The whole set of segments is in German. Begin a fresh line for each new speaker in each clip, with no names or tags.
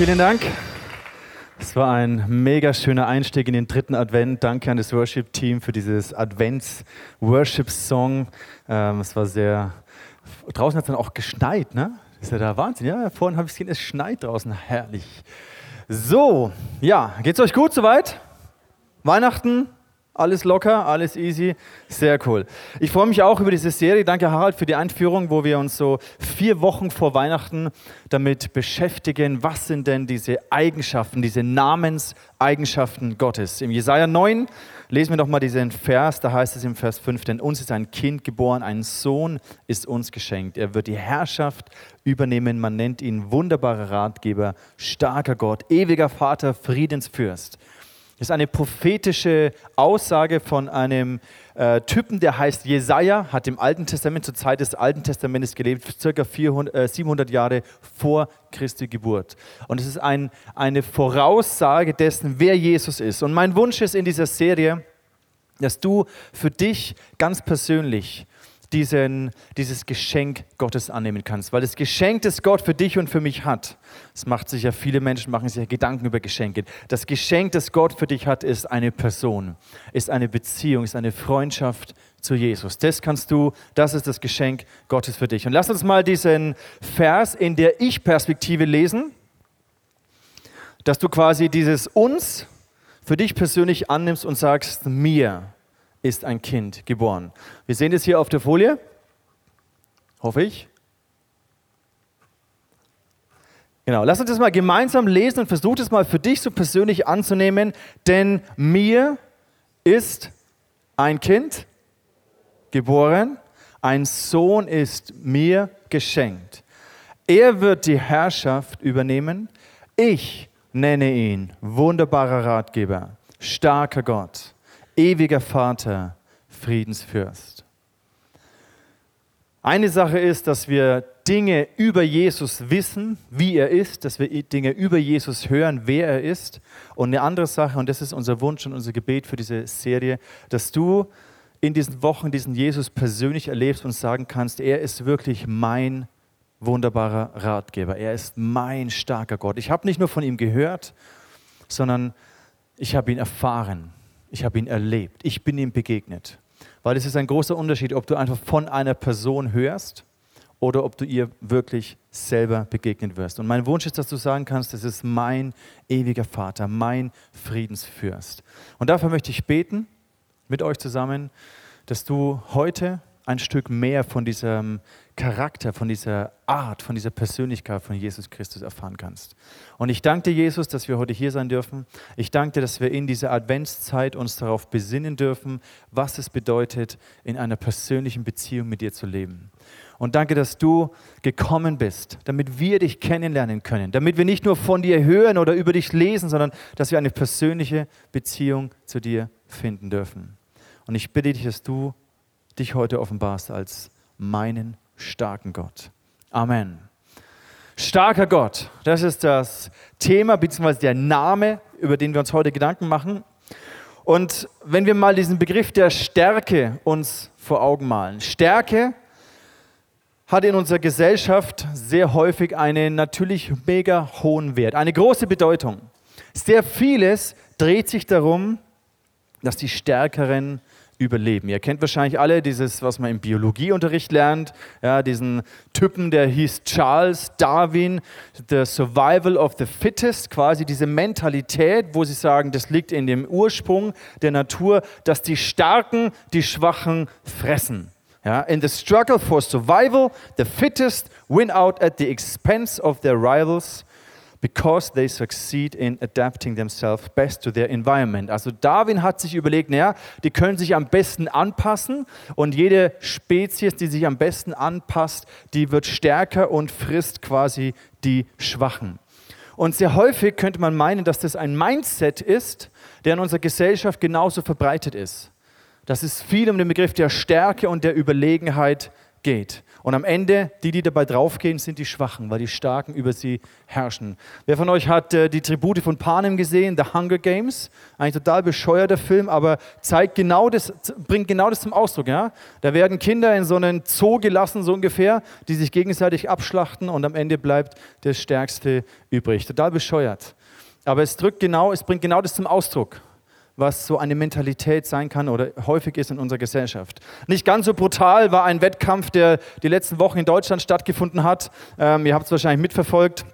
Vielen Dank. Es war ein mega schöner Einstieg in den dritten Advent. Danke an das Worship-Team für dieses Advents-Worship-Song. Ähm, es war sehr. Draußen hat es dann auch geschneit, ne? Ist ja der Wahnsinn, ja? Vorhin habe ich gesehen, es schneit draußen. Herrlich. So, ja, geht's euch gut soweit? Weihnachten? Alles locker, alles easy, sehr cool. Ich freue mich auch über diese Serie. Danke Harald für die Einführung, wo wir uns so vier Wochen vor Weihnachten damit beschäftigen, was sind denn diese Eigenschaften, diese Namenseigenschaften Gottes. Im Jesaja 9 lesen wir doch mal diesen Vers, da heißt es im Vers 5, denn uns ist ein Kind geboren, ein Sohn ist uns geschenkt. Er wird die Herrschaft übernehmen, man nennt ihn wunderbarer Ratgeber, starker Gott, ewiger Vater, Friedensfürst. Ist eine prophetische Aussage von einem äh, Typen, der heißt Jesaja, hat im Alten Testament, zur Zeit des Alten Testamentes gelebt, circa 400, äh, 700 Jahre vor Christi Geburt. Und es ist ein, eine Voraussage dessen, wer Jesus ist. Und mein Wunsch ist in dieser Serie, dass du für dich ganz persönlich diesen, dieses Geschenk Gottes annehmen kannst. Weil das Geschenk, das Gott für dich und für mich hat, das macht sich ja, viele Menschen machen sich ja Gedanken über Geschenke. Das Geschenk, das Gott für dich hat, ist eine Person, ist eine Beziehung, ist eine Freundschaft zu Jesus. Das kannst du, das ist das Geschenk Gottes für dich. Und lass uns mal diesen Vers in der Ich-Perspektive lesen, dass du quasi dieses uns für dich persönlich annimmst und sagst, mir ist ein Kind geboren. Wir sehen das hier auf der Folie. Hoffe ich. Genau, lass uns das mal gemeinsam lesen und versuch das mal für dich so persönlich anzunehmen, denn mir ist ein Kind geboren, ein Sohn ist mir geschenkt. Er wird die Herrschaft übernehmen. Ich nenne ihn wunderbarer Ratgeber, starker Gott, ewiger Vater, Friedensfürst. Eine Sache ist, dass wir Dinge über Jesus wissen, wie er ist, dass wir Dinge über Jesus hören, wer er ist. Und eine andere Sache, und das ist unser Wunsch und unser Gebet für diese Serie, dass du in diesen Wochen diesen Jesus persönlich erlebst und sagen kannst, er ist wirklich mein wunderbarer Ratgeber. Er ist mein starker Gott. Ich habe nicht nur von ihm gehört, sondern ich habe ihn erfahren. Ich habe ihn erlebt. Ich bin ihm begegnet. Weil es ist ein großer Unterschied, ob du einfach von einer Person hörst oder ob du ihr wirklich selber begegnen wirst. Und mein Wunsch ist, dass du sagen kannst, das ist mein ewiger Vater, mein Friedensfürst. Und dafür möchte ich beten mit euch zusammen, dass du heute ein Stück mehr von diesem Charakter, von dieser Art, von dieser Persönlichkeit von Jesus Christus erfahren kannst. Und ich danke dir, Jesus, dass wir heute hier sein dürfen. Ich danke dir, dass wir in dieser Adventszeit uns darauf besinnen dürfen, was es bedeutet, in einer persönlichen Beziehung mit dir zu leben. Und danke, dass du gekommen bist, damit wir dich kennenlernen können, damit wir nicht nur von dir hören oder über dich lesen, sondern dass wir eine persönliche Beziehung zu dir finden dürfen. Und ich bitte dich, dass du dich heute offenbarst als meinen starken Gott. Amen. Starker Gott, das ist das Thema bzw. der Name, über den wir uns heute Gedanken machen. Und wenn wir mal diesen Begriff der Stärke uns vor Augen malen. Stärke hat in unserer Gesellschaft sehr häufig einen natürlich mega hohen Wert, eine große Bedeutung. Sehr vieles dreht sich darum, dass die Stärkeren überleben. Ihr kennt wahrscheinlich alle dieses, was man im Biologieunterricht lernt, ja, diesen Typen, der hieß Charles Darwin, The Survival of the Fittest, quasi diese Mentalität, wo sie sagen, das liegt in dem Ursprung der Natur, dass die Starken die Schwachen fressen. Ja, in the struggle for survival, the fittest win out at the expense of their rivals because they succeed in adapting themselves best to their environment. Also Darwin hat sich überlegt, naja, die können sich am besten anpassen und jede Spezies, die sich am besten anpasst, die wird stärker und frisst quasi die Schwachen. Und sehr häufig könnte man meinen, dass das ein Mindset ist, der in unserer Gesellschaft genauso verbreitet ist. Dass es viel um den Begriff der Stärke und der Überlegenheit geht. Und am Ende, die, die dabei draufgehen, sind die Schwachen, weil die Starken über sie herrschen. Wer von euch hat äh, die Tribute von Panem gesehen, The Hunger Games? Ein total bescheuerter Film, aber zeigt genau das, bringt genau das zum Ausdruck. Ja? Da werden Kinder in so einen Zoo gelassen, so ungefähr, die sich gegenseitig abschlachten und am Ende bleibt der Stärkste übrig. Total bescheuert. Aber es drückt genau, es bringt genau das zum Ausdruck was so eine Mentalität sein kann oder häufig ist in unserer Gesellschaft. Nicht ganz so brutal war ein Wettkampf, der die letzten Wochen in Deutschland stattgefunden hat. Ähm, ihr habt es wahrscheinlich mitverfolgt.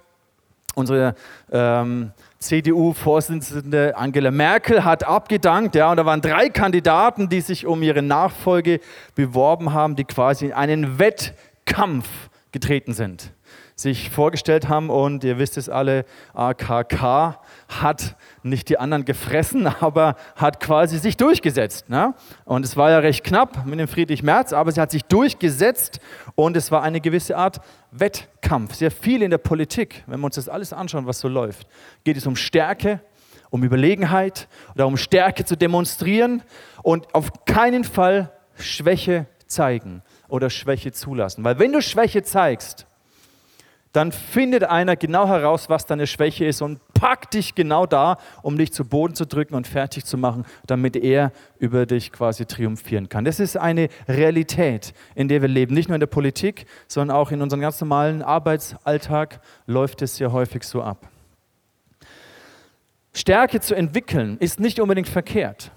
Unsere ähm, CDU-Vorsitzende Angela Merkel hat abgedankt, ja, und da waren drei Kandidaten, die sich um ihre Nachfolge beworben haben, die quasi in einen Wettkampf getreten sind sich vorgestellt haben. Und ihr wisst es alle, AKK hat nicht die anderen gefressen, aber hat quasi sich durchgesetzt. Ne? Und es war ja recht knapp mit dem Friedrich Merz, aber sie hat sich durchgesetzt und es war eine gewisse Art Wettkampf. Sehr viel in der Politik, wenn wir uns das alles anschauen, was so läuft, geht es um Stärke, um Überlegenheit oder um Stärke zu demonstrieren und auf keinen Fall Schwäche zeigen oder Schwäche zulassen. Weil wenn du Schwäche zeigst, dann findet einer genau heraus, was deine Schwäche ist und packt dich genau da, um dich zu Boden zu drücken und fertig zu machen, damit er über dich quasi triumphieren kann. Das ist eine Realität, in der wir leben. Nicht nur in der Politik, sondern auch in unserem ganz normalen Arbeitsalltag läuft es sehr häufig so ab. Stärke zu entwickeln ist nicht unbedingt verkehrt.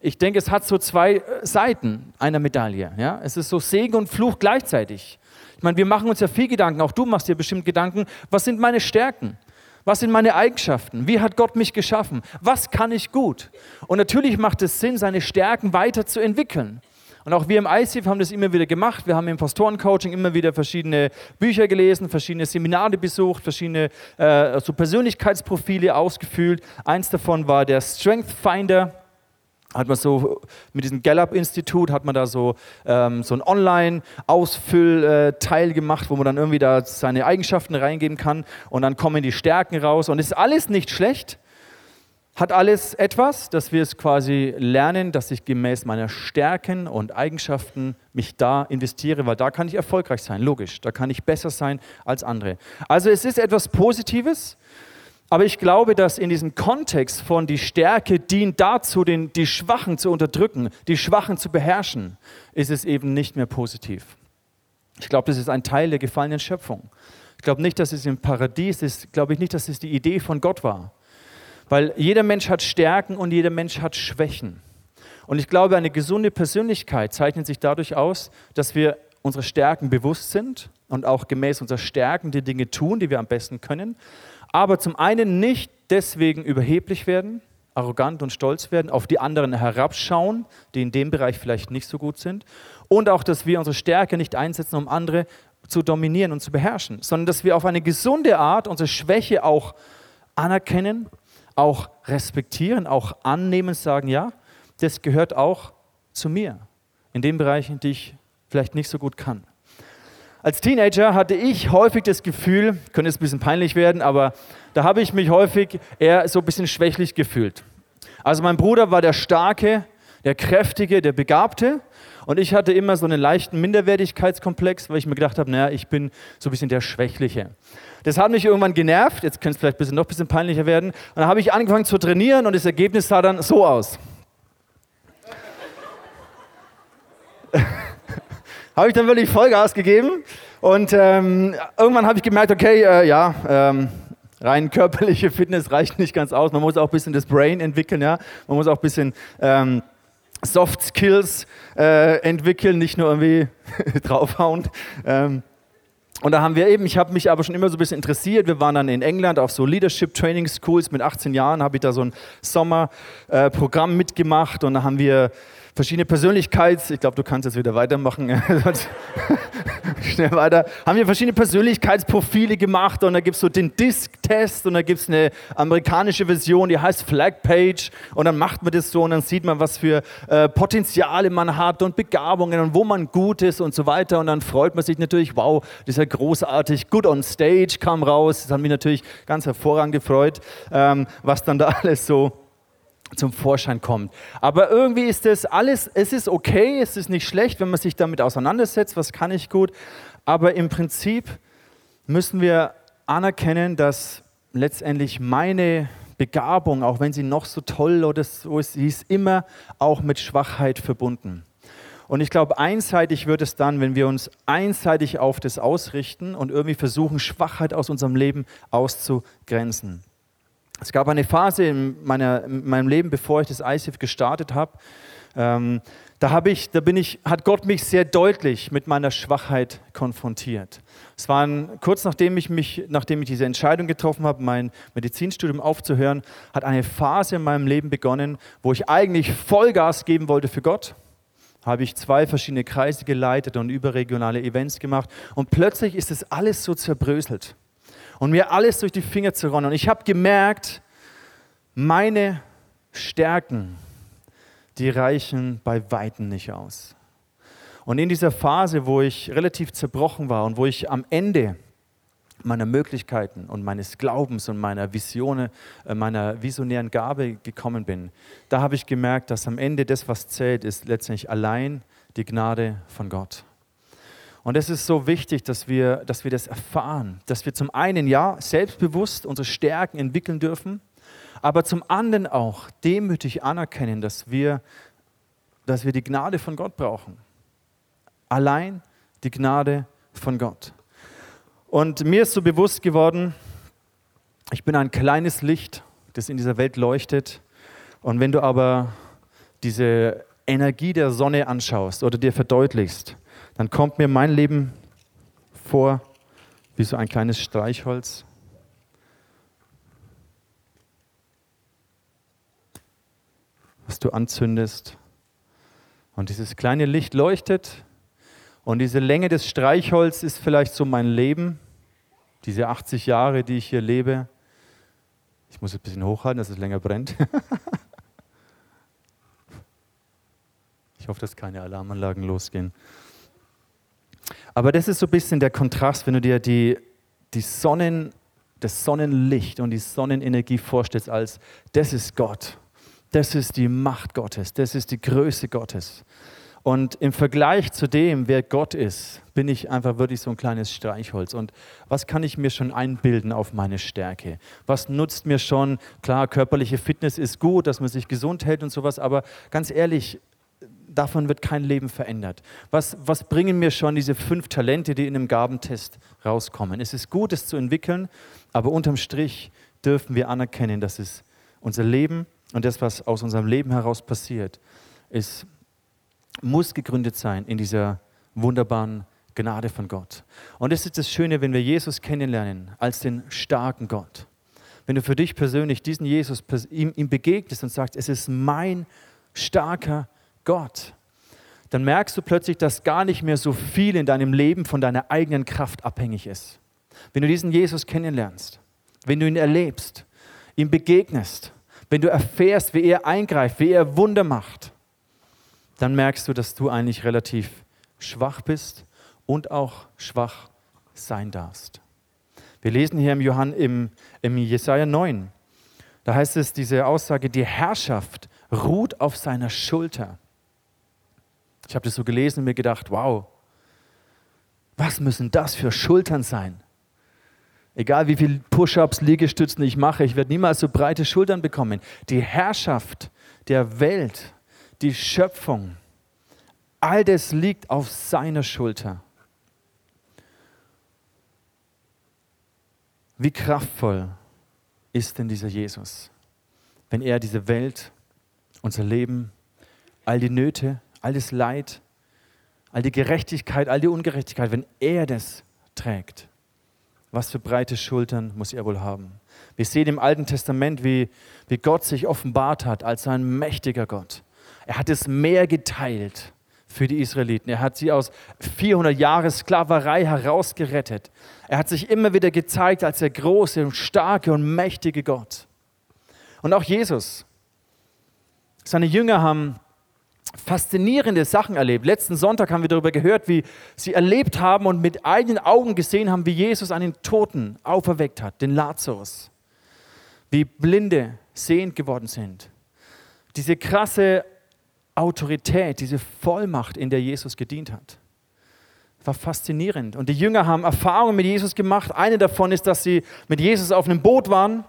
Ich denke, es hat so zwei äh, Seiten einer Medaille. Ja? Es ist so Segen und Fluch gleichzeitig. Ich meine, wir machen uns ja viel Gedanken, auch du machst dir bestimmt Gedanken, was sind meine Stärken? Was sind meine Eigenschaften? Wie hat Gott mich geschaffen? Was kann ich gut? Und natürlich macht es Sinn, seine Stärken weiterzuentwickeln. Und auch wir im ICF haben das immer wieder gemacht. Wir haben im Pastorencoaching immer wieder verschiedene Bücher gelesen, verschiedene Seminare besucht, verschiedene äh, so Persönlichkeitsprofile ausgefüllt. Eins davon war der Strength Finder hat man so mit diesem Gallup-Institut hat man da so, ähm, so ein Online-Ausfüllteil gemacht, wo man dann irgendwie da seine Eigenschaften reingeben kann und dann kommen die Stärken raus. Und ist alles nicht schlecht, hat alles etwas, dass wir es quasi lernen, dass ich gemäß meiner Stärken und Eigenschaften mich da investiere, weil da kann ich erfolgreich sein, logisch, da kann ich besser sein als andere. Also es ist etwas Positives, aber ich glaube, dass in diesem Kontext von die Stärke dient dazu, den, die Schwachen zu unterdrücken, die Schwachen zu beherrschen, ist es eben nicht mehr positiv. Ich glaube, das ist ein Teil der gefallenen Schöpfung. Ich glaube nicht, dass es im Paradies ist, glaube ich nicht, dass es die Idee von Gott war. Weil jeder Mensch hat Stärken und jeder Mensch hat Schwächen. Und ich glaube, eine gesunde Persönlichkeit zeichnet sich dadurch aus, dass wir unsere Stärken bewusst sind und auch gemäß unserer Stärken die Dinge tun, die wir am besten können aber zum einen nicht deswegen überheblich werden, arrogant und stolz werden, auf die anderen herabschauen, die in dem Bereich vielleicht nicht so gut sind, und auch, dass wir unsere Stärke nicht einsetzen, um andere zu dominieren und zu beherrschen, sondern dass wir auf eine gesunde Art unsere Schwäche auch anerkennen, auch respektieren, auch annehmen, sagen, ja, das gehört auch zu mir, in den Bereichen, die ich vielleicht nicht so gut kann. Als Teenager hatte ich häufig das Gefühl, könnte jetzt ein bisschen peinlich werden, aber da habe ich mich häufig eher so ein bisschen schwächlich gefühlt. Also mein Bruder war der Starke, der Kräftige, der Begabte und ich hatte immer so einen leichten Minderwertigkeitskomplex, weil ich mir gedacht habe, naja, ich bin so ein bisschen der Schwächliche. Das hat mich irgendwann genervt, jetzt könnte es vielleicht ein bisschen, noch ein bisschen peinlicher werden. Und dann habe ich angefangen zu trainieren und das Ergebnis sah dann so aus. Habe ich dann wirklich Vollgas gegeben. Und ähm, irgendwann habe ich gemerkt, okay, äh, ja, ähm, rein körperliche Fitness reicht nicht ganz aus. Man muss auch ein bisschen das Brain entwickeln, ja. Man muss auch ein bisschen ähm, Soft Skills äh, entwickeln, nicht nur irgendwie draufhauen. Ähm, und da haben wir eben, ich habe mich aber schon immer so ein bisschen interessiert. Wir waren dann in England auf so Leadership Training Schools. Mit 18 Jahren habe ich da so ein Sommerprogramm äh, mitgemacht und da haben wir verschiedene Persönlichkeits, ich glaube, du kannst jetzt wieder weitermachen, schnell weiter, haben wir verschiedene Persönlichkeitsprofile gemacht und da gibt es so den Disk-Test und da gibt es eine amerikanische Version, die heißt Flag Page und dann macht man das so und dann sieht man, was für äh, Potenziale man hat und Begabungen und wo man gut ist und so weiter und dann freut man sich natürlich, wow, das ist ja großartig, good on stage kam raus, das hat mich natürlich ganz hervorragend gefreut, ähm, was dann da alles so zum Vorschein kommt. Aber irgendwie ist das alles, es ist okay, es ist nicht schlecht, wenn man sich damit auseinandersetzt, was kann ich gut. Aber im Prinzip müssen wir anerkennen, dass letztendlich meine Begabung, auch wenn sie noch so toll oder so ist, sie ist immer auch mit Schwachheit verbunden. Und ich glaube, einseitig wird es dann, wenn wir uns einseitig auf das ausrichten und irgendwie versuchen, Schwachheit aus unserem Leben auszugrenzen. Es gab eine Phase in, meiner, in meinem Leben, bevor ich das ICF gestartet habe. Ähm, da, hab ich, da bin ich, hat Gott mich sehr deutlich mit meiner Schwachheit konfrontiert. Es war kurz nachdem ich, mich, nachdem ich diese Entscheidung getroffen habe, mein Medizinstudium aufzuhören, hat eine Phase in meinem Leben begonnen, wo ich eigentlich Vollgas geben wollte für Gott. Habe ich zwei verschiedene Kreise geleitet und überregionale Events gemacht. Und plötzlich ist es alles so zerbröselt und mir alles durch die Finger zu ronnen. Und ich habe gemerkt, meine Stärken, die reichen bei Weitem nicht aus. Und in dieser Phase, wo ich relativ zerbrochen war und wo ich am Ende meiner Möglichkeiten und meines Glaubens und meiner Visionen, äh, meiner visionären Gabe gekommen bin, da habe ich gemerkt, dass am Ende das, was zählt, ist letztendlich allein die Gnade von Gott. Und es ist so wichtig, dass wir, dass wir das erfahren, dass wir zum einen ja selbstbewusst unsere Stärken entwickeln dürfen, aber zum anderen auch demütig anerkennen, dass wir, dass wir die Gnade von Gott brauchen. Allein die Gnade von Gott. Und mir ist so bewusst geworden, ich bin ein kleines Licht, das in dieser Welt leuchtet. Und wenn du aber diese Energie der Sonne anschaust oder dir verdeutlichst, dann kommt mir mein Leben vor wie so ein kleines Streichholz. was du anzündest. Und dieses kleine Licht leuchtet und diese Länge des Streichholz ist vielleicht so mein Leben, diese 80 Jahre, die ich hier lebe. Ich muss es ein bisschen hochhalten, dass es länger brennt. ich hoffe, dass keine Alarmanlagen losgehen. Aber das ist so ein bisschen der Kontrast, wenn du dir die, die Sonnen, das Sonnenlicht und die Sonnenenergie vorstellst als, das ist Gott, das ist die Macht Gottes, das ist die Größe Gottes. Und im Vergleich zu dem, wer Gott ist, bin ich einfach wirklich so ein kleines Streichholz. Und was kann ich mir schon einbilden auf meine Stärke? Was nutzt mir schon? Klar, körperliche Fitness ist gut, dass man sich gesund hält und sowas, aber ganz ehrlich, davon wird kein Leben verändert. Was, was bringen mir schon diese fünf Talente, die in einem Gabentest rauskommen? Es ist gut, es zu entwickeln, aber unterm Strich dürfen wir anerkennen, dass es unser Leben und das, was aus unserem Leben heraus passiert, es muss gegründet sein in dieser wunderbaren Gnade von Gott. Und das ist das Schöne, wenn wir Jesus kennenlernen als den starken Gott. Wenn du für dich persönlich diesen Jesus ihm, ihm begegnest und sagst, es ist mein starker Gott, dann merkst du plötzlich, dass gar nicht mehr so viel in deinem Leben von deiner eigenen Kraft abhängig ist. Wenn du diesen Jesus kennenlernst, wenn du ihn erlebst, ihm begegnest, wenn du erfährst, wie er eingreift, wie er Wunder macht, dann merkst du, dass du eigentlich relativ schwach bist und auch schwach sein darfst. Wir lesen hier im, Johann, im, im Jesaja 9, da heißt es diese Aussage, die Herrschaft ruht auf seiner Schulter. Ich habe das so gelesen und mir gedacht, wow, was müssen das für Schultern sein? Egal wie viele Push-ups, Liegestützen ich mache, ich werde niemals so breite Schultern bekommen. Die Herrschaft der Welt, die Schöpfung, all das liegt auf seiner Schulter. Wie kraftvoll ist denn dieser Jesus, wenn er diese Welt, unser Leben, all die Nöte, all das Leid, all die Gerechtigkeit, all die Ungerechtigkeit, wenn er das trägt, was für breite Schultern muss er wohl haben? Wir sehen im Alten Testament, wie, wie Gott sich offenbart hat als ein mächtiger Gott. Er hat das Meer geteilt für die Israeliten. Er hat sie aus 400 Jahren Sklaverei herausgerettet. Er hat sich immer wieder gezeigt als der große und starke und mächtige Gott. Und auch Jesus. Seine Jünger haben faszinierende Sachen erlebt. Letzten Sonntag haben wir darüber gehört, wie sie erlebt haben und mit eigenen Augen gesehen haben, wie Jesus einen Toten auferweckt hat, den Lazarus. Wie Blinde sehend geworden sind. diese krasse Autorität, diese Vollmacht, in der Jesus gedient hat. War faszinierend. Und die Jünger haben Erfahrungen mit Jesus gemacht. Eine davon ist, dass sie mit Jesus auf einem Boot waren.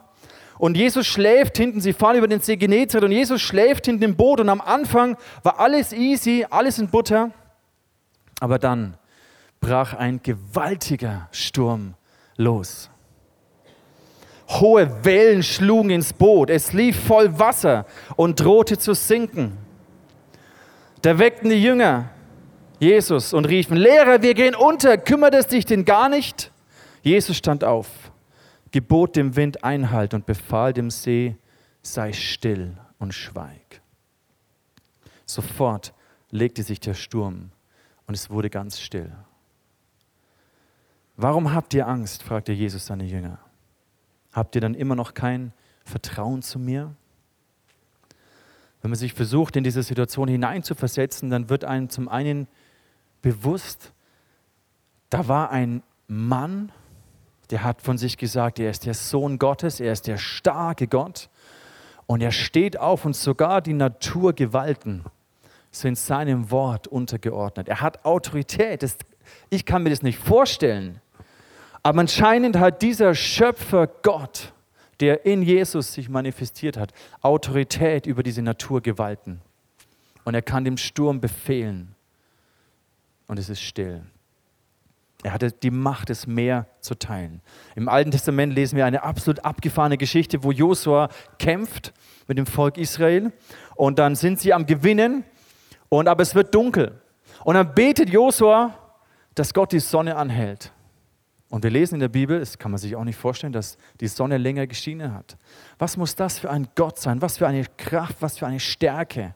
Und Jesus schläft hinten, sie fahren über den See Genezareth und Jesus schläft hinten im Boot. Und am Anfang war alles easy, alles in Butter. Aber dann brach ein gewaltiger Sturm los. Hohe Wellen schlugen ins Boot, es lief voll Wasser und drohte zu sinken. Da weckten die Jünger Jesus und riefen, Lehrer, wir gehen unter, kümmert es dich denn gar nicht? Jesus stand auf, gebot dem Wind Einhalt und befahl dem See, sei still und schweig. Sofort legte sich der Sturm und es wurde ganz still. Warum habt ihr Angst? fragte Jesus seine Jünger. Habt ihr dann immer noch kein Vertrauen zu mir? Wenn man sich versucht, in diese Situation hineinzuversetzen, dann wird einem zum einen bewusst, da war ein Mann, der hat von sich gesagt, er ist der Sohn Gottes, er ist der starke Gott und er steht auf und sogar die Naturgewalten sind seinem Wort untergeordnet. Er hat Autorität. Das, ich kann mir das nicht vorstellen. Aber anscheinend hat dieser Schöpfer Gott, der in Jesus sich manifestiert hat, Autorität über diese Naturgewalten. Und er kann dem Sturm befehlen. Und es ist still. Er hatte die Macht, das Meer zu teilen. Im Alten Testament lesen wir eine absolut abgefahrene Geschichte, wo Josua kämpft mit dem Volk Israel. Und dann sind sie am Gewinnen. Und aber es wird dunkel. Und dann betet Josua, dass Gott die Sonne anhält. Und wir lesen in der Bibel, das kann man sich auch nicht vorstellen, dass die Sonne länger geschienen hat. Was muss das für ein Gott sein? Was für eine Kraft, was für eine Stärke,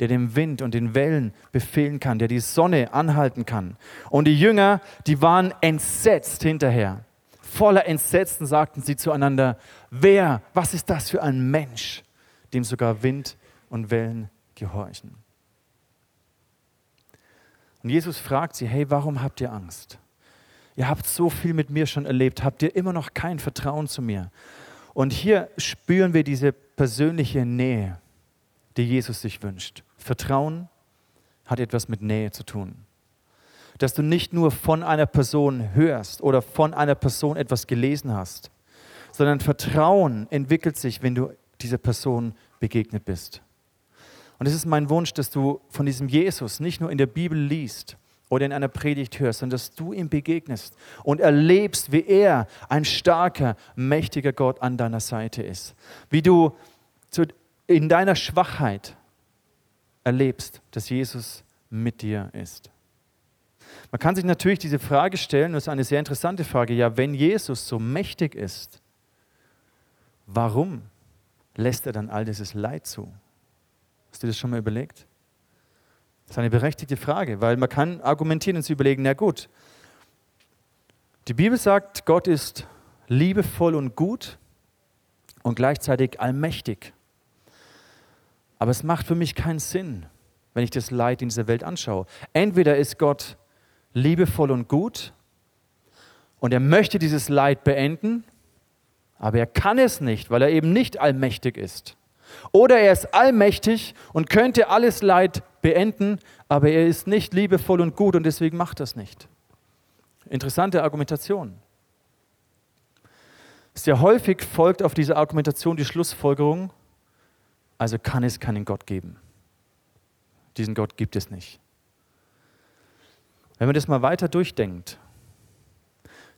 der dem Wind und den Wellen befehlen kann, der die Sonne anhalten kann. Und die Jünger, die waren entsetzt hinterher. Voller Entsetzen sagten sie zueinander, wer, was ist das für ein Mensch, dem sogar Wind und Wellen gehorchen? Und Jesus fragt sie, hey, warum habt ihr Angst? Ihr habt so viel mit mir schon erlebt, habt ihr immer noch kein Vertrauen zu mir? Und hier spüren wir diese persönliche Nähe, die Jesus sich wünscht. Vertrauen hat etwas mit Nähe zu tun. Dass du nicht nur von einer Person hörst oder von einer Person etwas gelesen hast, sondern Vertrauen entwickelt sich, wenn du dieser Person begegnet bist. Und es ist mein Wunsch, dass du von diesem Jesus nicht nur in der Bibel liest, oder in einer Predigt hörst, sondern dass du ihm begegnest und erlebst, wie er ein starker, mächtiger Gott an deiner Seite ist. Wie du in deiner Schwachheit erlebst, dass Jesus mit dir ist. Man kann sich natürlich diese Frage stellen, das ist eine sehr interessante Frage, ja, wenn Jesus so mächtig ist, warum lässt er dann all dieses Leid zu? Hast du das schon mal überlegt? Das ist eine berechtigte Frage, weil man kann argumentieren und sich überlegen, na gut, die Bibel sagt, Gott ist liebevoll und gut und gleichzeitig allmächtig. Aber es macht für mich keinen Sinn, wenn ich das Leid in dieser Welt anschaue. Entweder ist Gott liebevoll und gut und er möchte dieses Leid beenden, aber er kann es nicht, weil er eben nicht allmächtig ist. Oder er ist allmächtig und könnte alles Leid beenden, aber er ist nicht liebevoll und gut und deswegen macht das nicht. Interessante Argumentation. Sehr häufig folgt auf diese Argumentation die Schlussfolgerung, also kann es keinen Gott geben. Diesen Gott gibt es nicht. Wenn man das mal weiter durchdenkt,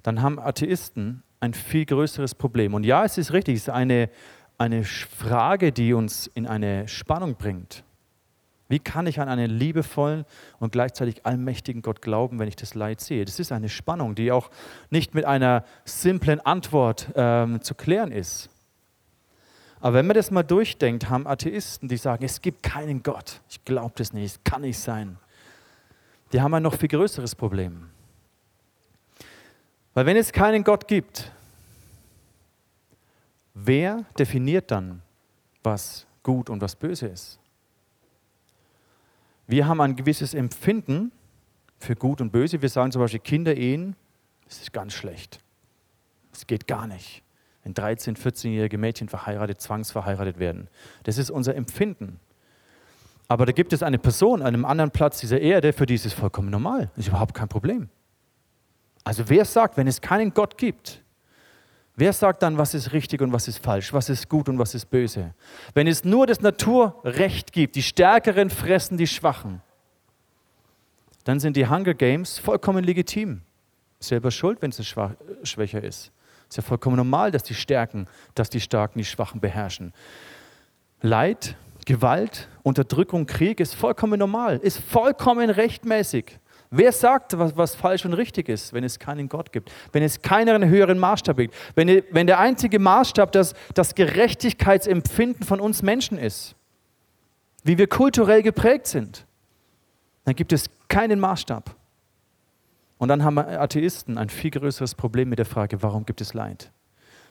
dann haben Atheisten ein viel größeres Problem. Und ja, es ist richtig, es ist eine, eine Frage, die uns in eine Spannung bringt. Wie kann ich an einen liebevollen und gleichzeitig allmächtigen Gott glauben, wenn ich das Leid sehe? Das ist eine Spannung, die auch nicht mit einer simplen Antwort ähm, zu klären ist. Aber wenn man das mal durchdenkt, haben Atheisten, die sagen, es gibt keinen Gott. Ich glaube das nicht, es kann nicht sein. Die haben ein noch viel größeres Problem. Weil wenn es keinen Gott gibt, wer definiert dann, was gut und was böse ist? Wir haben ein gewisses Empfinden für Gut und Böse. Wir sagen zum Beispiel, Kinderehen, das ist ganz schlecht. Das geht gar nicht. Wenn 13-, 14-jährige Mädchen verheiratet, zwangsverheiratet werden. Das ist unser Empfinden. Aber da gibt es eine Person an einem anderen Platz dieser Erde, für die ist es vollkommen normal. Ist überhaupt kein Problem. Also wer sagt, wenn es keinen Gott gibt, wer sagt dann, was ist richtig und was ist falsch, was ist gut und was ist böse? Wenn es nur das Naturrecht gibt, die Stärkeren fressen die Schwachen, dann sind die Hunger Games vollkommen legitim. Selber schuld, wenn es schwächer ist. Ist ja vollkommen normal, dass die Stärken, dass die Starken die Schwachen beherrschen. Leid, Gewalt, Unterdrückung, Krieg ist vollkommen normal, ist vollkommen rechtmäßig. Wer sagt, was, was, falsch und richtig ist, wenn es keinen Gott gibt, wenn es keinen höheren Maßstab gibt, wenn, wenn der einzige Maßstab das, das Gerechtigkeitsempfinden von uns Menschen ist, wie wir kulturell geprägt sind, dann gibt es keinen Maßstab. Und dann haben Atheisten ein viel größeres Problem mit der Frage, warum gibt es Leid?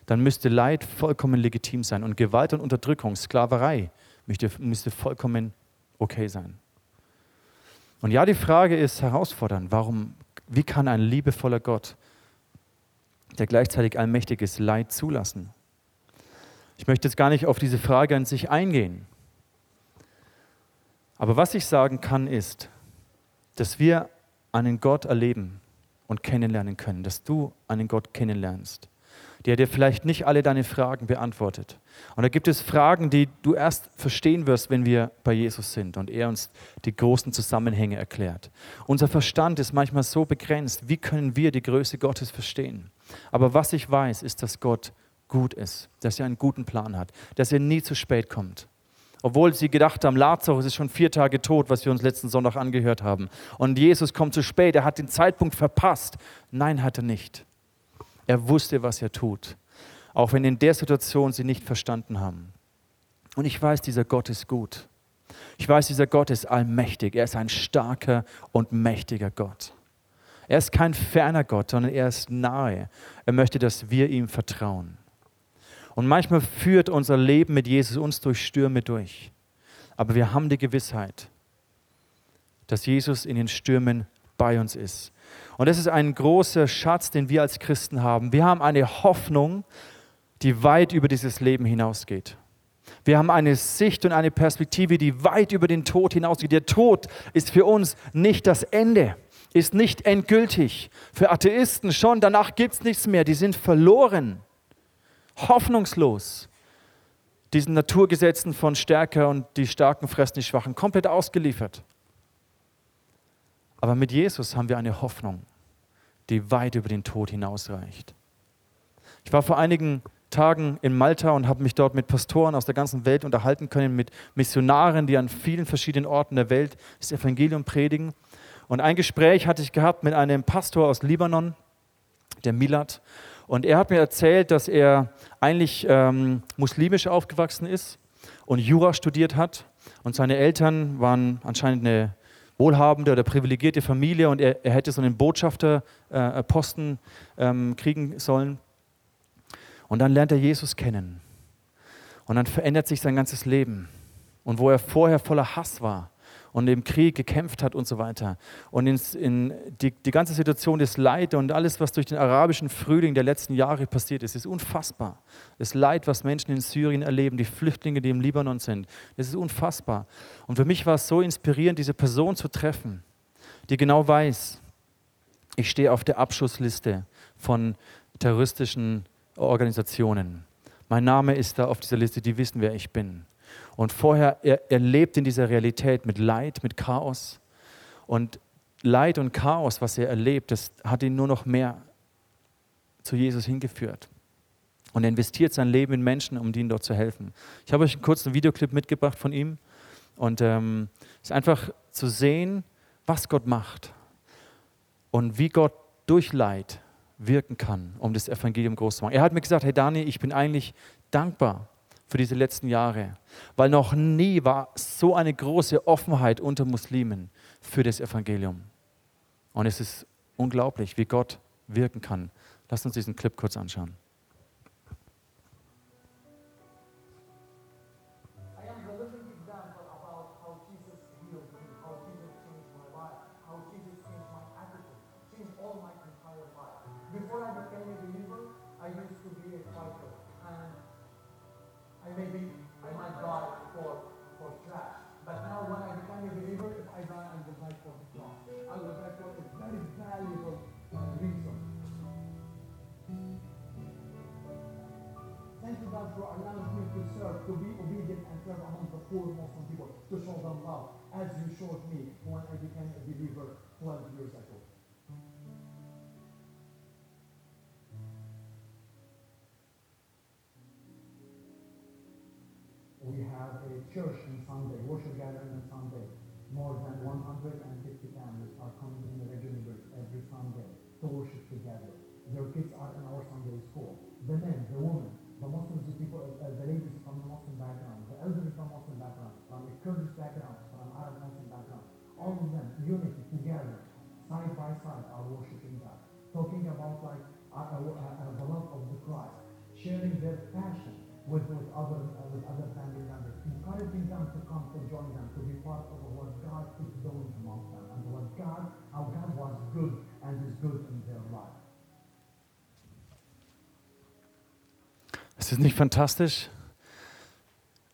Dann müsste Leid vollkommen legitim sein und Gewalt und Unterdrückung, Sklaverei müsste, müsste vollkommen okay sein. Und ja, die Frage ist herausfordernd. Warum, wie kann ein liebevoller Gott, der gleichzeitig allmächtig ist, Leid zulassen? Ich möchte jetzt gar nicht auf diese Frage an sich eingehen. Aber was ich sagen kann, ist, dass wir einen Gott erleben und kennenlernen können, dass du einen Gott kennenlernst, der dir vielleicht nicht alle deine Fragen beantwortet. Und da gibt es Fragen, die du erst verstehen wirst, wenn wir bei Jesus sind und er uns die großen Zusammenhänge erklärt. Unser Verstand ist manchmal so begrenzt, wie können wir die Größe Gottes verstehen? Aber was ich weiß, ist, dass Gott gut ist, dass er einen guten Plan hat, dass er nie zu spät kommt. Obwohl sie gedacht haben, Lazarus ist schon vier Tage tot, was wir uns letzten Sonntag angehört haben. Und Jesus kommt zu spät, er hat den Zeitpunkt verpasst. Nein, hat er nicht. Er wusste, was er tut, auch wenn in der Situation sie nicht verstanden haben. Und ich weiß, dieser Gott ist gut. Ich weiß, dieser Gott ist allmächtig. Er ist ein starker und mächtiger Gott. Er ist kein ferner Gott, sondern er ist nahe. Er möchte, dass wir ihm vertrauen. Und manchmal führt unser Leben mit Jesus uns durch Stürme durch. Aber wir haben die Gewissheit, dass Jesus in den Stürmen bei uns ist. Und das ist ein großer Schatz, den wir als Christen haben. Wir haben eine Hoffnung, die weit über dieses Leben hinausgeht. Wir haben eine Sicht und eine Perspektive, die weit über den Tod hinausgeht. Der Tod ist für uns nicht das Ende, ist nicht endgültig. Für Atheisten schon, danach gibt es nichts mehr, die sind verloren, hoffnungslos. Diesen Naturgesetzen von Stärker und die Starken fressen die Schwachen, komplett ausgeliefert. Aber mit Jesus haben wir eine Hoffnung, die weit über den Tod hinausreicht. Ich war vor einigen Tagen in Malta und habe mich dort mit Pastoren aus der ganzen Welt unterhalten können, mit Missionaren, die an vielen verschiedenen Orten der Welt das Evangelium predigen. Und ein Gespräch hatte ich gehabt mit einem Pastor aus Libanon, der Milad. Und er hat mir erzählt, dass er eigentlich ähm, muslimisch aufgewachsen ist und Jura studiert hat. Und seine Eltern waren anscheinend eine wohlhabende oder privilegierte Familie und er, er hätte so einen Botschafterposten äh, ähm, kriegen sollen. Und dann lernt er Jesus kennen. Und dann verändert sich sein ganzes Leben. Und wo er vorher voller Hass war, und im Krieg gekämpft hat und so weiter. Und ins, in die, die ganze Situation des Leid und alles, was durch den arabischen Frühling der letzten Jahre passiert ist, ist unfassbar. Das Leid, was Menschen in Syrien erleben, die Flüchtlinge, die im Libanon sind, das ist unfassbar. Und für mich war es so inspirierend, diese Person zu treffen, die genau weiß, ich stehe auf der Abschussliste von terroristischen Organisationen. Mein Name ist da auf dieser Liste, die wissen, wer ich bin. Und vorher, er, er lebt in dieser Realität mit Leid, mit Chaos. Und Leid und Chaos, was er erlebt, das hat ihn nur noch mehr zu Jesus hingeführt. Und er investiert sein Leben in Menschen, um ihnen dort zu helfen. Ich habe euch einen kurzen Videoclip mitgebracht von ihm. Und ähm, es ist einfach zu sehen, was Gott macht und wie Gott durch Leid wirken kann, um das Evangelium groß zu machen. Er hat mir gesagt, hey Dani, ich bin eigentlich dankbar für diese letzten Jahre, weil noch nie war so eine große Offenheit unter Muslimen für das Evangelium. Und es ist unglaublich, wie Gott wirken kann. Lasst uns diesen Clip kurz anschauen.
To be obedient and serve among the poor Muslim people, to show them love, as you showed me when I became a believer 12 years ago. We have a church on Sunday, worship gathering on Sunday. More than 150 families are coming in the regular every Sunday to worship together. Their kids are in our Sunday school. The men, the women, the Muslims, the people, uh, the ladies from the Muslim background, the elderly from Muslim background, from a Kurdish background, from Arab Muslim background, all of them, unity, together, side by side, are worshiping God. Talking about like uh, uh, uh, the love of the Christ, sharing their passion with, with other uh, with other family members, encouraging them to come to join them, to be part of what God is doing among them, and what God, how God was good and is good in
Ist das nicht fantastisch?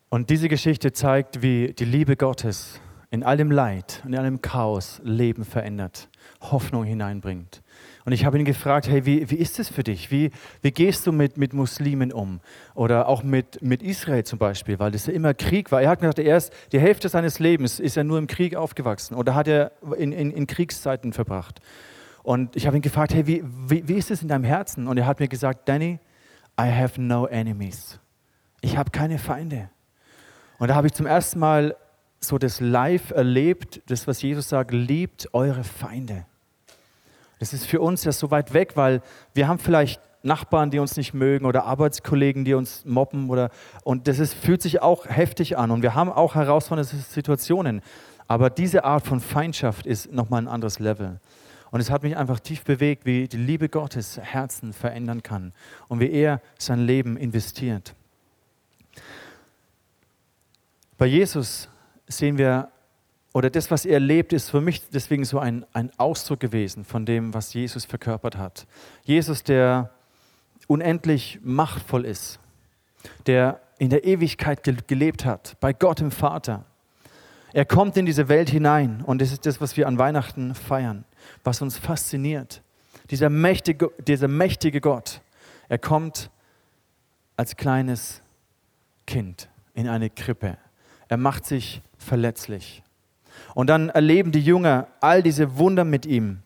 Und diese Geschichte zeigt, wie die Liebe Gottes in allem Leid und in allem Chaos Leben verändert, Hoffnung hineinbringt. Und ich habe ihn gefragt, hey, wie, wie ist es für dich? Wie, wie gehst du mit, mit Muslimen um? Oder auch mit, mit Israel zum Beispiel, weil das ja immer Krieg war. Er hat gesagt, erst die Hälfte seines Lebens ist er nur im Krieg aufgewachsen oder hat er in, in, in Kriegszeiten verbracht. Und ich habe ihn gefragt, hey, wie, wie, wie ist es in deinem Herzen? Und er hat mir gesagt, Danny, I have no enemies. Ich habe keine Feinde. Und da habe ich zum ersten Mal so das live erlebt, das, was Jesus sagt, liebt eure Feinde. Das ist für uns ja so weit weg, weil wir haben vielleicht Nachbarn, die uns nicht mögen oder Arbeitskollegen, die uns mobben oder und das ist, fühlt sich auch heftig an und wir haben auch herausfordernde Situationen. Aber diese Art von Feindschaft ist nochmal ein anderes Level. Und es hat mich einfach tief bewegt, wie die Liebe Gottes Herzen verändern kann und wie er sein Leben investiert. Bei Jesus sehen wir, oder das, was er lebt, ist für mich deswegen so ein, ein Ausdruck gewesen von dem, was Jesus verkörpert hat. Jesus, der unendlich machtvoll ist, der in der Ewigkeit gelebt hat, bei Gott im Vater. Er kommt in diese Welt hinein und das ist das, was wir an Weihnachten feiern, was uns fasziniert. Dieser mächtige, dieser mächtige Gott, er kommt als kleines Kind in eine Krippe. Er macht sich verletzlich. Und dann erleben die Jünger all diese Wunder mit ihm.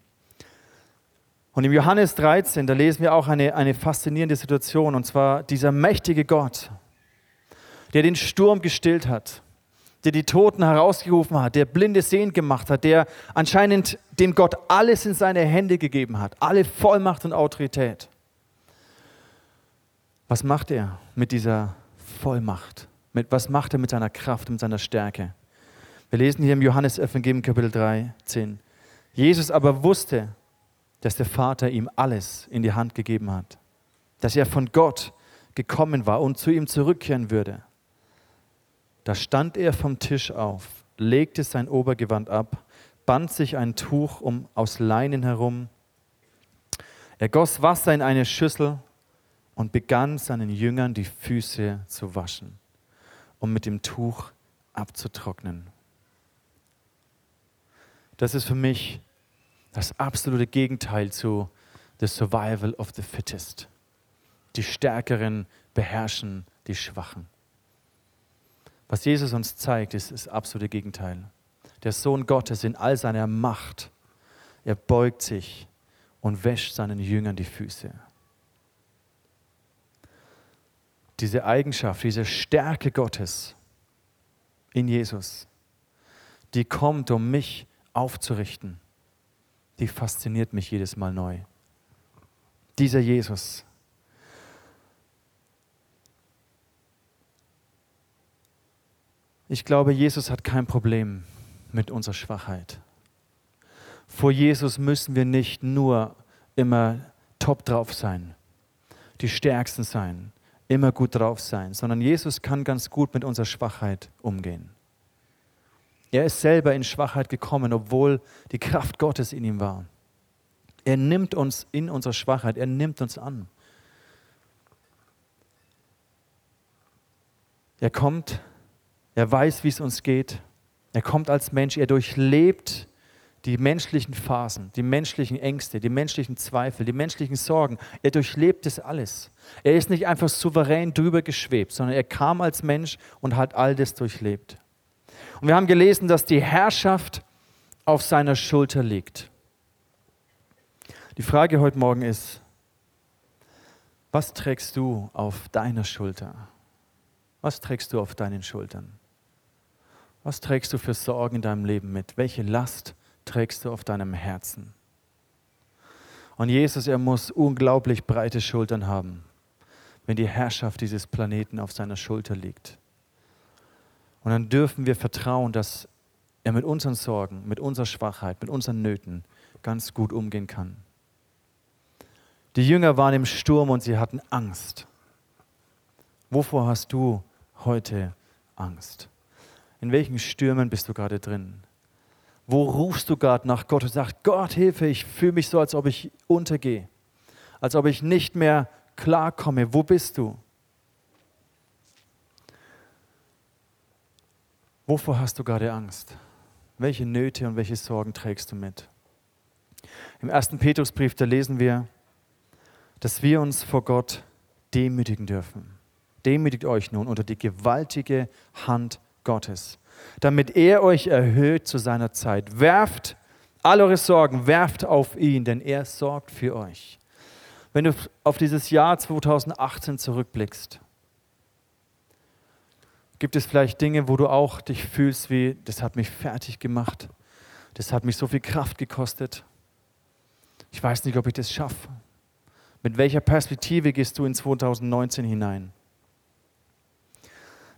Und im Johannes 13, da lesen wir auch eine, eine faszinierende Situation, und zwar dieser mächtige Gott, der den Sturm gestillt hat, der die Toten herausgerufen hat, der Blinde sehend gemacht hat, der anscheinend dem Gott alles in seine Hände gegeben hat, alle Vollmacht und Autorität. Was macht er mit dieser Vollmacht? Mit, was macht er mit seiner Kraft, mit seiner Stärke? Wir lesen hier im Johannes-Evangelium Kapitel 3, 10. Jesus aber wusste, dass der Vater ihm alles in die Hand gegeben hat, dass er von Gott gekommen war und zu ihm zurückkehren würde. Da stand er vom Tisch auf, legte sein Obergewand ab, band sich ein Tuch um aus Leinen herum. Er goss Wasser in eine Schüssel und begann seinen Jüngern die Füße zu waschen, um mit dem Tuch abzutrocknen. Das ist für mich das absolute Gegenteil zu the survival of the fittest. Die Stärkeren beherrschen die Schwachen. Was Jesus uns zeigt, ist das absolute Gegenteil. Der Sohn Gottes in all seiner Macht, er beugt sich und wäscht seinen Jüngern die Füße. Diese Eigenschaft, diese Stärke Gottes in Jesus, die kommt, um mich aufzurichten, die fasziniert mich jedes Mal neu. Dieser Jesus. Ich glaube, Jesus hat kein Problem mit unserer Schwachheit. Vor Jesus müssen wir nicht nur immer top drauf sein, die Stärksten sein, immer gut drauf sein, sondern Jesus kann ganz gut mit unserer Schwachheit umgehen. Er ist selber in Schwachheit gekommen, obwohl die Kraft Gottes in ihm war. Er nimmt uns in unserer Schwachheit, er nimmt uns an. Er kommt, er weiß, wie es uns geht. Er kommt als Mensch, er durchlebt die menschlichen Phasen, die menschlichen Ängste, die menschlichen Zweifel, die menschlichen Sorgen. Er durchlebt es alles. Er ist nicht einfach souverän drüber geschwebt, sondern er kam als Mensch und hat all das durchlebt. Und wir haben gelesen, dass die Herrschaft auf seiner Schulter liegt. Die Frage heute Morgen ist, was trägst du auf deiner Schulter? Was trägst du auf deinen Schultern? Was trägst du für Sorgen in deinem Leben mit? Welche Last trägst du auf deinem Herzen? Und Jesus, er muss unglaublich breite Schultern haben, wenn die Herrschaft dieses Planeten auf seiner Schulter liegt. Und dann dürfen wir vertrauen, dass er mit unseren Sorgen, mit unserer Schwachheit, mit unseren Nöten ganz gut umgehen kann. Die Jünger waren im Sturm und sie hatten Angst. Wovor hast du heute Angst? In welchen Stürmen bist du gerade drin? Wo rufst du gerade nach Gott und sagst, Gott, Hilfe, ich fühle mich so, als ob ich untergehe, als ob ich nicht mehr klarkomme. Wo bist du? Wovor hast du gerade Angst? Welche Nöte und welche Sorgen trägst du mit? Im ersten Petrusbrief, da lesen wir, dass wir uns vor Gott demütigen dürfen. Demütigt euch nun unter die gewaltige Hand Gottes, damit er euch erhöht zu seiner Zeit. Werft all eure Sorgen, werft auf ihn, denn er sorgt für euch. Wenn du auf dieses Jahr 2018 zurückblickst, gibt es vielleicht Dinge, wo du auch dich fühlst wie, das hat mich fertig gemacht, das hat mich so viel Kraft gekostet. Ich weiß nicht, ob ich das schaffe. Mit welcher Perspektive gehst du in 2019 hinein?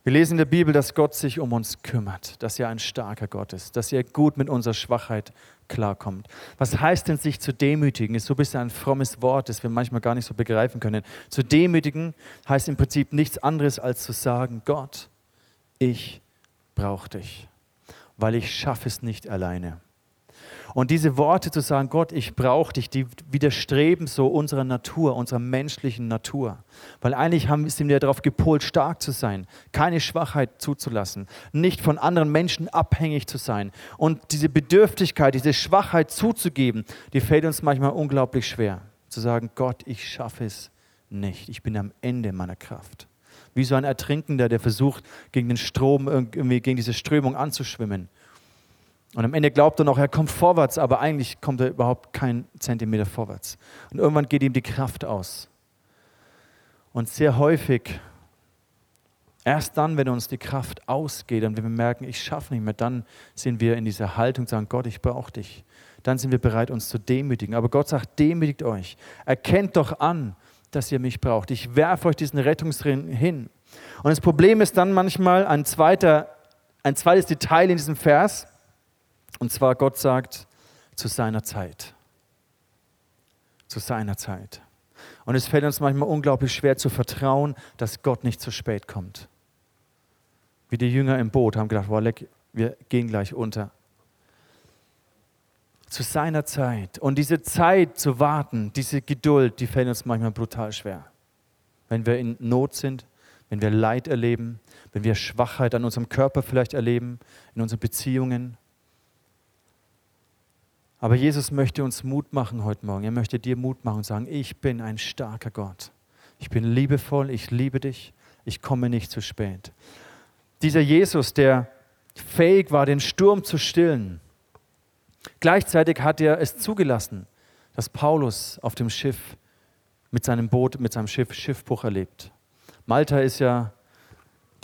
Wir lesen in der Bibel, dass Gott sich um uns kümmert, dass er ein starker Gott ist, dass er gut mit unserer Schwachheit klarkommt. Was heißt denn, sich zu demütigen? Ist so ein bisschen ein frommes Wort, das wir manchmal gar nicht so begreifen können. Zu demütigen heißt im Prinzip nichts anderes, als zu sagen, Gott, ich brauche dich, weil ich schaffe es nicht alleine. Und diese Worte zu sagen, Gott, ich brauche dich, die widerstreben so unserer Natur, unserer menschlichen Natur. Weil eigentlich haben, sind wir darauf gepolt, stark zu sein, keine Schwachheit zuzulassen, nicht von anderen Menschen abhängig zu sein. Und diese Bedürftigkeit, diese Schwachheit zuzugeben, die fällt uns manchmal unglaublich schwer. Zu sagen, Gott, ich schaffe es nicht, ich bin am Ende meiner Kraft. Wie so ein Ertrinkender, der versucht, gegen den Strom, irgendwie gegen diese Strömung anzuschwimmen. Und am Ende glaubt er noch, er kommt vorwärts, aber eigentlich kommt er überhaupt keinen Zentimeter vorwärts. Und irgendwann geht ihm die Kraft aus. Und sehr häufig, erst dann, wenn uns die Kraft ausgeht und wenn wir merken, ich schaffe nicht mehr, dann sind wir in dieser Haltung sagen, Gott, ich brauche dich. Dann sind wir bereit, uns zu demütigen. Aber Gott sagt, demütigt euch. Erkennt doch an, dass ihr mich braucht. Ich werfe euch diesen Rettungsring hin. Und das Problem ist dann manchmal ein, zweiter, ein zweites Detail in diesem Vers. Und zwar Gott sagt, zu seiner Zeit. Zu seiner Zeit. Und es fällt uns manchmal unglaublich schwer zu vertrauen, dass Gott nicht zu spät kommt. Wie die Jünger im Boot haben gedacht, wow, wir gehen gleich unter. Zu seiner Zeit. Und diese Zeit zu warten, diese Geduld, die fällt uns manchmal brutal schwer. Wenn wir in Not sind, wenn wir Leid erleben, wenn wir Schwachheit an unserem Körper vielleicht erleben, in unseren Beziehungen, aber Jesus möchte uns Mut machen heute Morgen. Er möchte dir Mut machen und sagen, ich bin ein starker Gott. Ich bin liebevoll, ich liebe dich, ich komme nicht zu spät. Dieser Jesus, der fähig war, den Sturm zu stillen, gleichzeitig hat er es zugelassen, dass Paulus auf dem Schiff mit seinem Boot, mit seinem Schiff Schiffbruch erlebt. Malta ist ja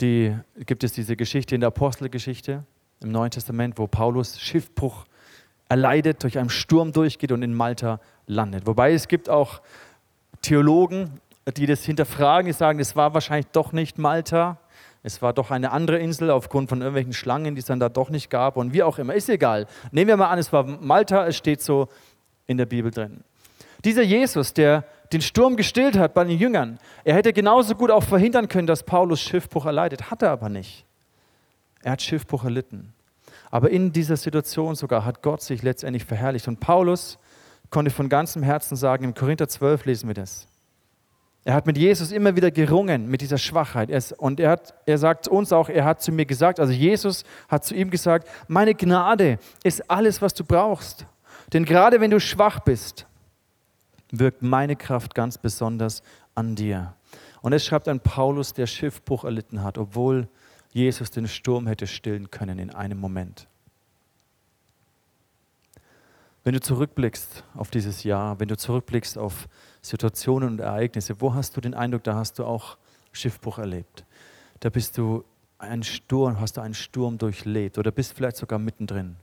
die, gibt es diese Geschichte in der Apostelgeschichte im Neuen Testament, wo Paulus Schiffbruch erlebt erleidet, durch einen Sturm durchgeht und in Malta landet. Wobei es gibt auch Theologen, die das hinterfragen, die sagen, es war wahrscheinlich doch nicht Malta, es war doch eine andere Insel aufgrund von irgendwelchen Schlangen, die es dann da doch nicht gab und wie auch immer. Ist egal. Nehmen wir mal an, es war Malta, es steht so in der Bibel drin. Dieser Jesus, der den Sturm gestillt hat bei den Jüngern, er hätte genauso gut auch verhindern können, dass Paulus Schiffbruch erleidet. Hat er aber nicht. Er hat Schiffbruch erlitten. Aber in dieser Situation sogar hat Gott sich letztendlich verherrlicht. Und Paulus konnte von ganzem Herzen sagen, im Korinther 12 lesen wir das. Er hat mit Jesus immer wieder gerungen, mit dieser Schwachheit. Er und er, hat, er sagt uns auch, er hat zu mir gesagt, also Jesus hat zu ihm gesagt, meine Gnade ist alles, was du brauchst. Denn gerade wenn du schwach bist, wirkt meine Kraft ganz besonders an dir. Und es schreibt ein Paulus, der Schiffbruch erlitten hat, obwohl Jesus den Sturm hätte stillen können in einem Moment. Wenn du zurückblickst auf dieses Jahr, wenn du zurückblickst auf Situationen und Ereignisse, wo hast du den Eindruck, da hast du auch Schiffbruch erlebt? Da bist du einen Sturm, hast du einen Sturm durchlebt oder bist vielleicht sogar mittendrin.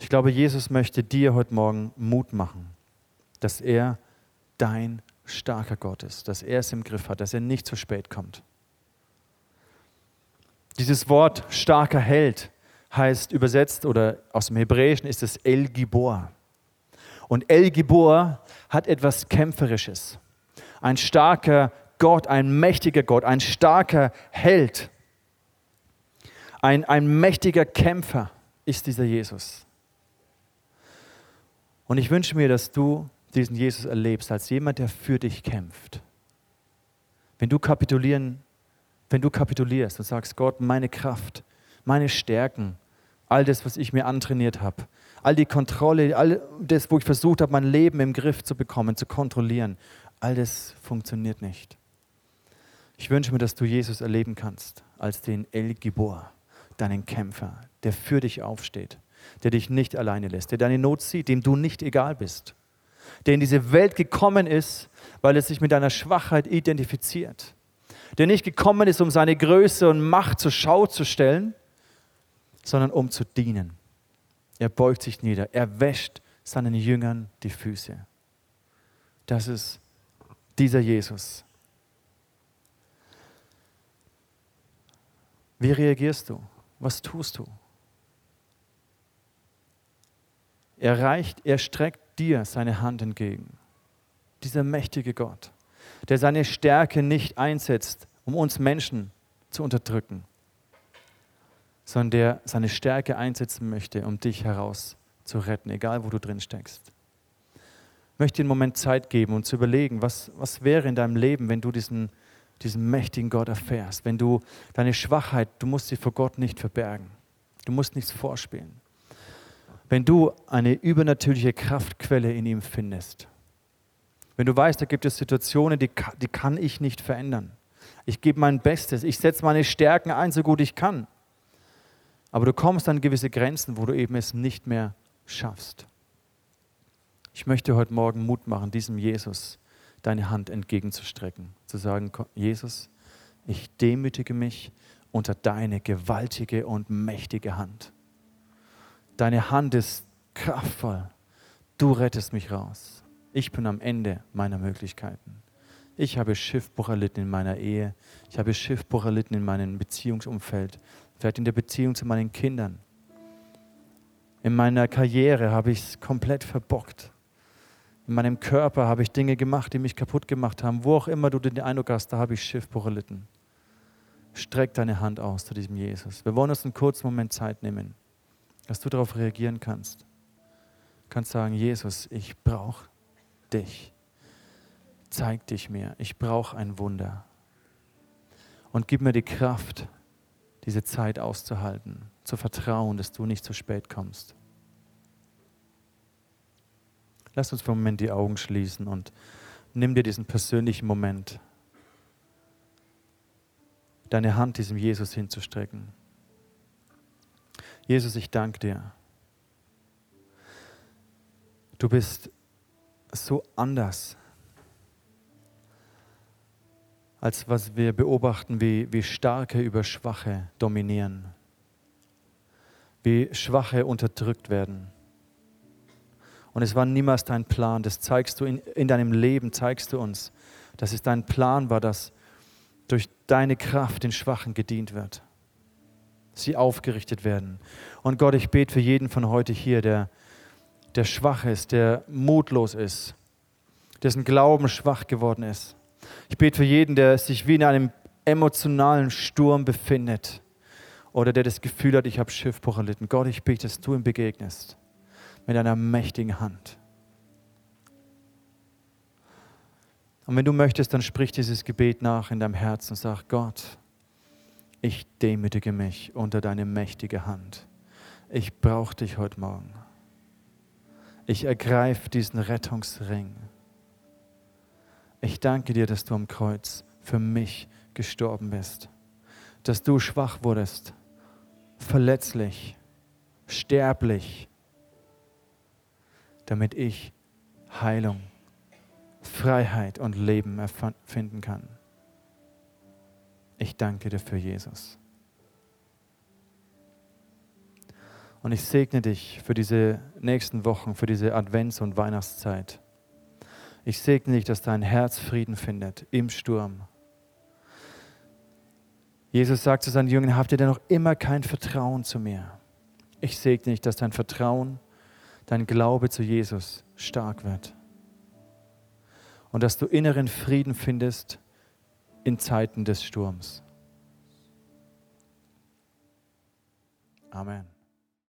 Ich glaube, Jesus möchte dir heute Morgen Mut machen, dass er dein starker Gott ist, dass er es im Griff hat, dass er nicht zu spät kommt. Dieses Wort starker Held heißt übersetzt oder aus dem Hebräischen ist es El Gibor. Und El Gibor hat etwas Kämpferisches. Ein starker Gott, ein mächtiger Gott, ein starker Held. Ein, ein mächtiger Kämpfer ist dieser Jesus. Und ich wünsche mir, dass du diesen Jesus erlebst als jemand, der für dich kämpft. Wenn du kapitulieren, wenn du kapitulierst und sagst, Gott, meine Kraft, meine Stärken, all das, was ich mir antrainiert habe, all die Kontrolle, all das, wo ich versucht habe, mein Leben im Griff zu bekommen, zu kontrollieren, all das funktioniert nicht. Ich wünsche mir, dass du Jesus erleben kannst als den El Gibor, deinen Kämpfer, der für dich aufsteht, der dich nicht alleine lässt, der deine Not sieht, dem du nicht egal bist, der in diese Welt gekommen ist, weil er sich mit deiner Schwachheit identifiziert, der nicht gekommen ist, um seine Größe und Macht zur Schau zu stellen, sondern um zu dienen. Er beugt sich nieder, er wäscht seinen Jüngern die Füße. Das ist dieser Jesus. Wie reagierst du? Was tust du? Er reicht, er streckt dir seine Hand entgegen. Dieser mächtige Gott, der seine Stärke nicht einsetzt, um uns Menschen zu unterdrücken, sondern der seine Stärke einsetzen möchte, um dich herauszuretten, egal wo du drin steckst. Ich möchte dir einen Moment Zeit geben und zu überlegen, was, was wäre in deinem Leben, wenn du diesen, diesen mächtigen Gott erfährst, wenn du deine Schwachheit, du musst sie vor Gott nicht verbergen, du musst nichts vorspielen. Wenn du eine übernatürliche Kraftquelle in ihm findest, wenn du weißt, da gibt es Situationen, die, die kann ich nicht verändern. Ich gebe mein Bestes, ich setze meine Stärken ein, so gut ich kann. Aber du kommst an gewisse Grenzen, wo du eben es nicht mehr schaffst. Ich möchte heute Morgen Mut machen, diesem Jesus deine Hand entgegenzustrecken, zu sagen, Jesus, ich demütige mich unter deine gewaltige und mächtige Hand. Deine Hand ist kraftvoll. Du rettest mich raus. Ich bin am Ende meiner Möglichkeiten. Ich habe Schiffbruch erlitten in meiner Ehe. Ich habe Schiffbruch erlitten in meinem Beziehungsumfeld vielleicht in der Beziehung zu meinen Kindern. In meiner Karriere habe ich es komplett verbockt. In meinem Körper habe ich Dinge gemacht, die mich kaputt gemacht haben. Wo auch immer du den Eindruck hast, da habe ich Schiffbruch erlitten. Streck deine Hand aus zu diesem Jesus. Wir wollen uns einen kurzen Moment Zeit nehmen, dass du darauf reagieren kannst. Du kannst sagen, Jesus, ich brauche dich. Zeig dich mir. Ich brauche ein Wunder. Und gib mir die Kraft, diese Zeit auszuhalten, zu vertrauen, dass du nicht zu spät kommst. Lass uns für einen Moment die Augen schließen und nimm dir diesen persönlichen Moment, deine Hand diesem Jesus hinzustrecken. Jesus, ich danke dir. Du bist so anders als was wir beobachten, wie, wie Starke über Schwache dominieren, wie Schwache unterdrückt werden. Und es war niemals dein Plan, das zeigst du in, in deinem Leben, zeigst du uns, dass es dein Plan war, dass durch deine Kraft den Schwachen gedient wird, sie aufgerichtet werden. Und Gott, ich bete für jeden von heute hier, der, der schwach ist, der mutlos ist, dessen Glauben schwach geworden ist ich bete für jeden, der sich wie in einem emotionalen Sturm befindet oder der das Gefühl hat, ich habe Schiffbruch erlitten. Gott, ich bete, dass du ihm begegnest mit einer mächtigen Hand. Und wenn du möchtest, dann sprich dieses Gebet nach in deinem Herzen und sag, Gott, ich demütige mich unter deine mächtige Hand. Ich brauche dich heute Morgen. Ich ergreife diesen Rettungsring. Ich danke dir, dass du am Kreuz für mich gestorben bist, dass du schwach wurdest, verletzlich, sterblich, damit ich Heilung, Freiheit und Leben erfinden kann. Ich danke dir für Jesus. Und ich segne dich für diese nächsten Wochen, für diese Advents- und Weihnachtszeit. Ich segne dich, dass dein Herz Frieden findet im Sturm. Jesus sagt zu seinen Jüngern, habt ihr denn noch immer kein Vertrauen zu mir? Ich segne dich, dass dein Vertrauen, dein Glaube zu Jesus stark wird. Und dass du inneren Frieden findest in Zeiten des Sturms. Amen.